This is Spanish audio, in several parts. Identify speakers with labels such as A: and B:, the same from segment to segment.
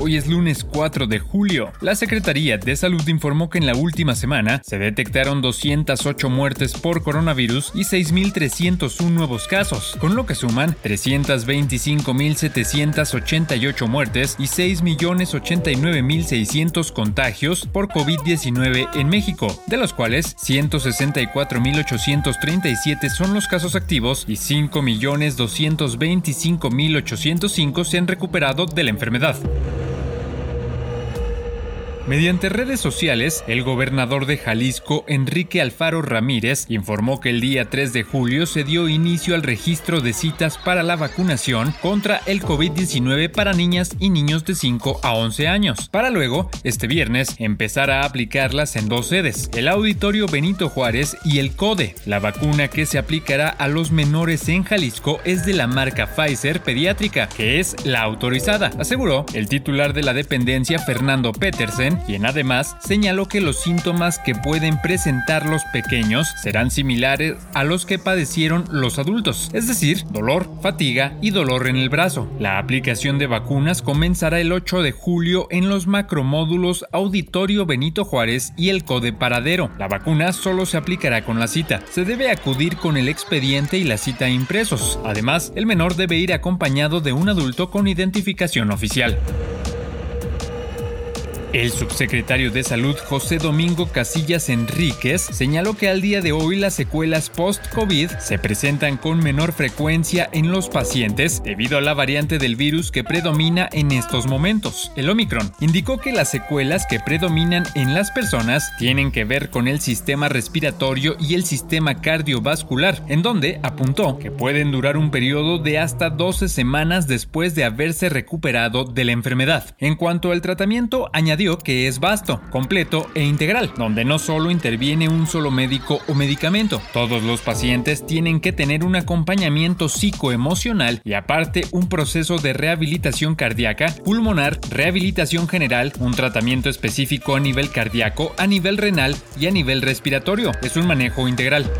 A: Hoy es lunes 4 de julio. La Secretaría de Salud informó que en la última semana se detectaron 208 muertes por coronavirus y 6.301 nuevos casos, con lo que suman 325.788 muertes y 6.089.600 contagios por COVID-19 en México, de los cuales 164.837 son los casos activos y 5.225.805 se han recuperado de la enfermedad. Mediante redes sociales, el gobernador de Jalisco, Enrique Alfaro Ramírez, informó que el día 3 de julio se dio inicio al registro de citas para la vacunación contra el COVID-19 para niñas y niños de 5 a 11 años, para luego, este viernes, empezar a aplicarlas en dos sedes, el Auditorio Benito Juárez y el CODE. La vacuna que se aplicará a los menores en Jalisco es de la marca Pfizer pediátrica, que es la autorizada, aseguró el titular de la dependencia Fernando Petersen quien además señaló que los síntomas que pueden presentar los pequeños serán similares a los que padecieron los adultos, es decir, dolor, fatiga y dolor en el brazo. La aplicación de vacunas comenzará el 8 de julio en los macromódulos Auditorio Benito Juárez y el Code Paradero. La vacuna solo se aplicará con la cita. Se debe acudir con el expediente y la cita impresos. Además, el menor debe ir acompañado de un adulto con identificación oficial. El subsecretario de Salud José Domingo Casillas Enríquez señaló que al día de hoy las secuelas post-COVID se presentan con menor frecuencia en los pacientes debido a la variante del virus que predomina en estos momentos, el Omicron. Indicó que las secuelas que predominan en las personas tienen que ver con el sistema respiratorio y el sistema cardiovascular, en donde apuntó que pueden durar un periodo de hasta 12 semanas después de haberse recuperado de la enfermedad. En cuanto al tratamiento, añadió que es vasto, completo e integral, donde no solo interviene un solo médico o medicamento. Todos los pacientes tienen que tener un acompañamiento psicoemocional y aparte un proceso de rehabilitación cardíaca, pulmonar, rehabilitación general, un tratamiento específico a nivel cardíaco, a nivel renal y a nivel respiratorio. Es un manejo integral.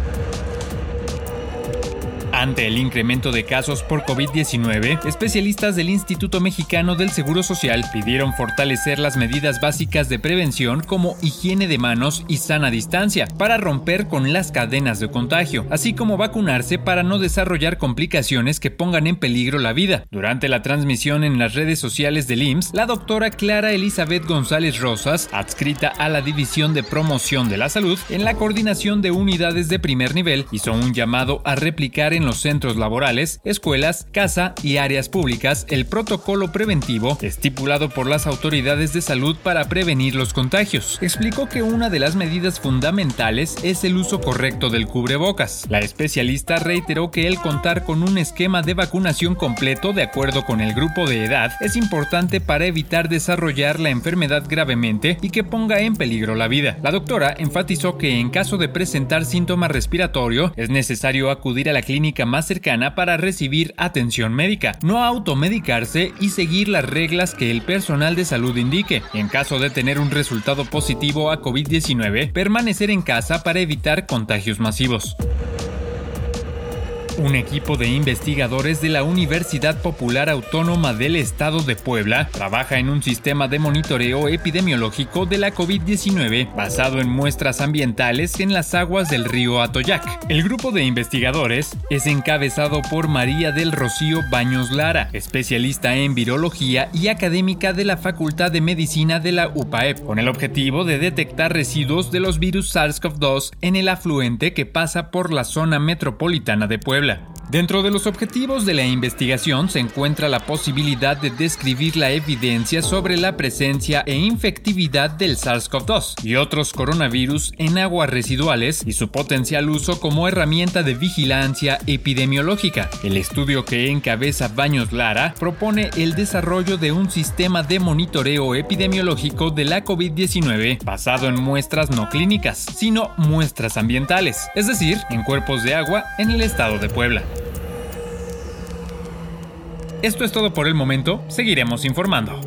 A: Ante el incremento de casos por COVID-19, especialistas del Instituto Mexicano del Seguro Social pidieron fortalecer las medidas básicas de prevención como higiene de manos y sana distancia para romper con las cadenas de contagio, así como vacunarse para no desarrollar complicaciones que pongan en peligro la vida. Durante la transmisión en las redes sociales del IMSS, la doctora Clara Elizabeth González Rosas, adscrita a la División de Promoción de la Salud en la Coordinación de Unidades de Primer Nivel, hizo un llamado a replicar en los centros laborales, escuelas, casa y áreas públicas el protocolo preventivo estipulado por las autoridades de salud para prevenir los contagios. Explicó que una de las medidas fundamentales es el uso correcto del cubrebocas. La especialista reiteró que el contar con un esquema de vacunación completo de acuerdo con el grupo de edad es importante para evitar desarrollar la enfermedad gravemente y que ponga en peligro la vida. La doctora enfatizó que en caso de presentar síntomas respiratorios es necesario acudir a la clínica más cercana para recibir atención médica, no automedicarse y seguir las reglas que el personal de salud indique. En caso de tener un resultado positivo a COVID-19, permanecer en casa para evitar contagios masivos. Un equipo de investigadores de la Universidad Popular Autónoma del Estado de Puebla trabaja en un sistema de monitoreo epidemiológico de la COVID-19 basado en muestras ambientales en las aguas del río Atoyac. El grupo de investigadores es encabezado por María del Rocío Baños Lara, especialista en virología y académica de la Facultad de Medicina de la UPAEP, con el objetivo de detectar residuos de los virus SARS-CoV-2 en el afluente que pasa por la zona metropolitana de Puebla. Земля. Dentro de los objetivos de la investigación se encuentra la posibilidad de describir la evidencia sobre la presencia e infectividad del SARS-CoV-2 y otros coronavirus en aguas residuales y su potencial uso como herramienta de vigilancia epidemiológica. El estudio que encabeza Baños Lara propone el desarrollo de un sistema de monitoreo epidemiológico de la COVID-19 basado en muestras no clínicas, sino muestras ambientales, es decir, en cuerpos de agua en el estado de Puebla. Esto es todo por el momento, seguiremos informando.